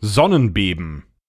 Sonnenbeben.